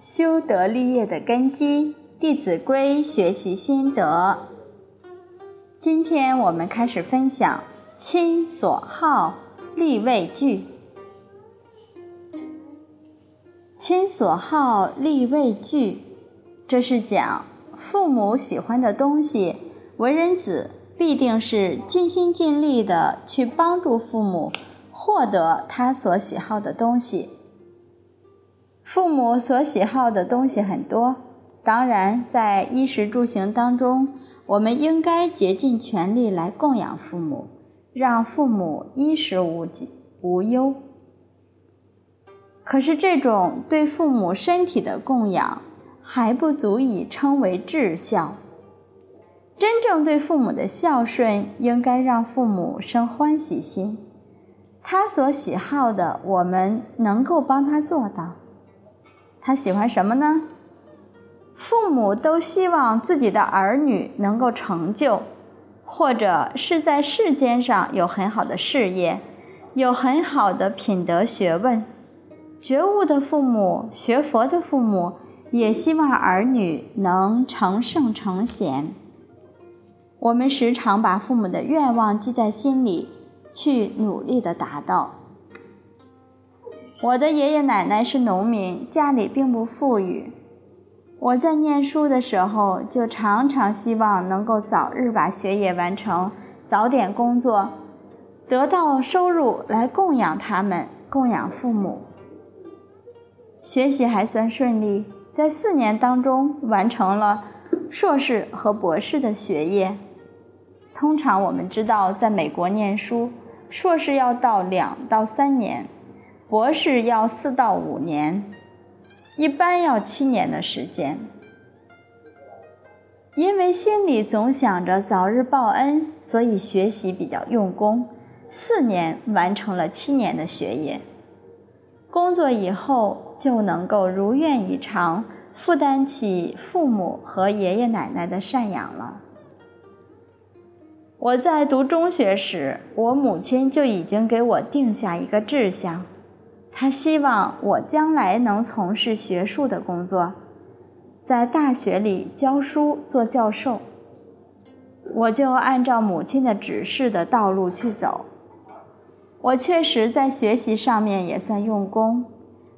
修德立业的根基，《弟子规》学习心得。今天我们开始分享“亲所好，力为具”。亲所好，力为具，这是讲父母喜欢的东西，为人子必定是尽心尽力的去帮助父母获得他所喜好的东西。父母所喜好的东西很多，当然，在衣食住行当中，我们应该竭尽全力来供养父母，让父母衣食无无忧。可是，这种对父母身体的供养还不足以称为至孝。真正对父母的孝顺，应该让父母生欢喜心，他所喜好的，我们能够帮他做到。他喜欢什么呢？父母都希望自己的儿女能够成就，或者是在世间上有很好的事业，有很好的品德学问。觉悟的父母，学佛的父母，也希望儿女能成圣成贤。我们时常把父母的愿望记在心里，去努力的达到。我的爷爷奶奶是农民，家里并不富裕。我在念书的时候，就常常希望能够早日把学业完成，早点工作，得到收入来供养他们，供养父母。学习还算顺利，在四年当中完成了硕士和博士的学业。通常我们知道，在美国念书，硕士要到两到三年。博士要四到五年，一般要七年的时间。因为心里总想着早日报恩，所以学习比较用功，四年完成了七年的学业。工作以后就能够如愿以偿，负担起父母和爷爷奶奶的赡养了。我在读中学时，我母亲就已经给我定下一个志向。他希望我将来能从事学术的工作，在大学里教书做教授。我就按照母亲的指示的道路去走。我确实在学习上面也算用功，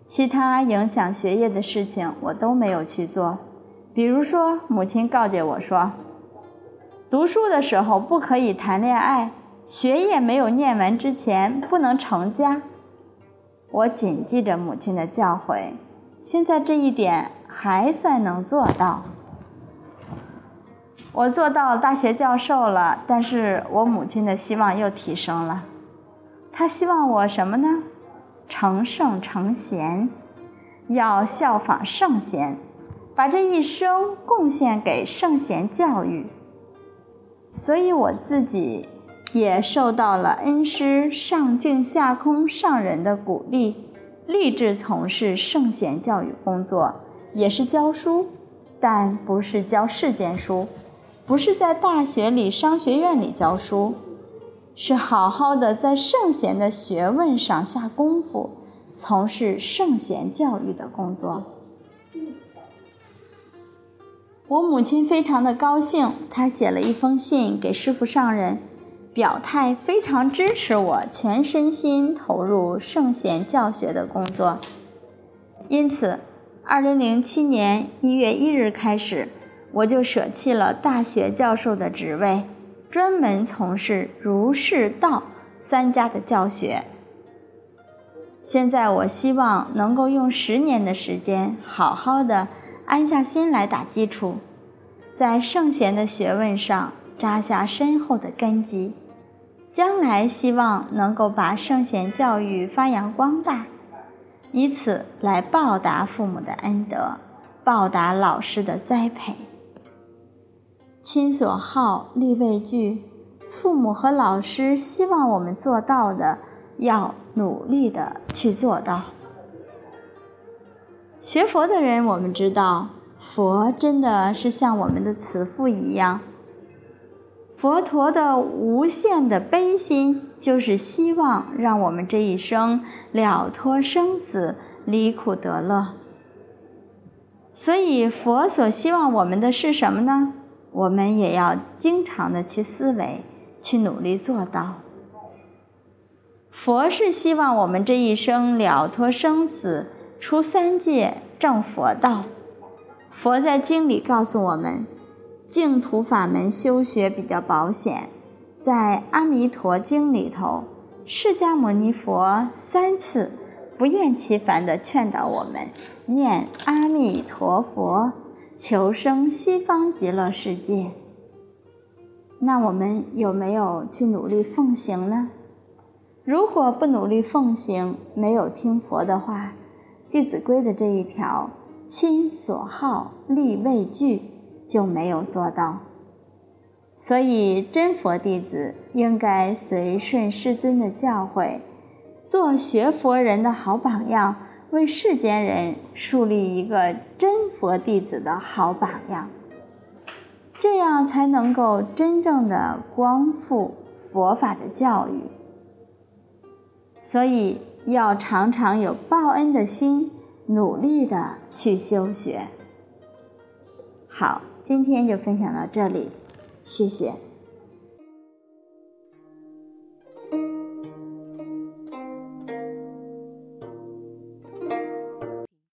其他影响学业的事情我都没有去做。比如说，母亲告诫我说，读书的时候不可以谈恋爱，学业没有念完之前不能成家。我谨记着母亲的教诲，现在这一点还算能做到。我做到大学教授了，但是我母亲的希望又提升了。她希望我什么呢？成圣成贤，要效仿圣贤，把这一生贡献给圣贤教育。所以我自己。也受到了恩师上敬下空上人的鼓励，立志从事圣贤教育工作，也是教书，但不是教世间书，不是在大学里、商学院里教书，是好好的在圣贤的学问上下功夫，从事圣贤教育的工作。我母亲非常的高兴，她写了一封信给师父上人。表态非常支持我全身心投入圣贤教学的工作，因此，二零零七年一月一日开始，我就舍弃了大学教授的职位，专门从事儒释道三家的教学。现在，我希望能够用十年的时间，好好的安下心来打基础，在圣贤的学问上扎下深厚的根基。将来希望能够把圣贤教育发扬光大，以此来报答父母的恩德，报答老师的栽培。亲所好，力为具。父母和老师希望我们做到的，要努力的去做到。学佛的人，我们知道，佛真的是像我们的慈父一样。佛陀的无限的悲心，就是希望让我们这一生了脱生死，离苦得乐。所以佛所希望我们的是什么呢？我们也要经常的去思维，去努力做到。佛是希望我们这一生了脱生死，出三界，证佛道。佛在经里告诉我们，净土法门修学比较保险。在《阿弥陀经》里头，释迦牟尼佛三次不厌其烦地劝导我们念阿弥陀佛，求生西方极乐世界。那我们有没有去努力奉行呢？如果不努力奉行，没有听佛的话，《弟子规》的这一条“亲所好，力为具”就没有做到。所以，真佛弟子应该随顺师尊的教诲，做学佛人的好榜样，为世间人树立一个真佛弟子的好榜样，这样才能够真正的光复佛法的教育。所以，要常常有报恩的心，努力的去修学。好，今天就分享到这里。谢谢。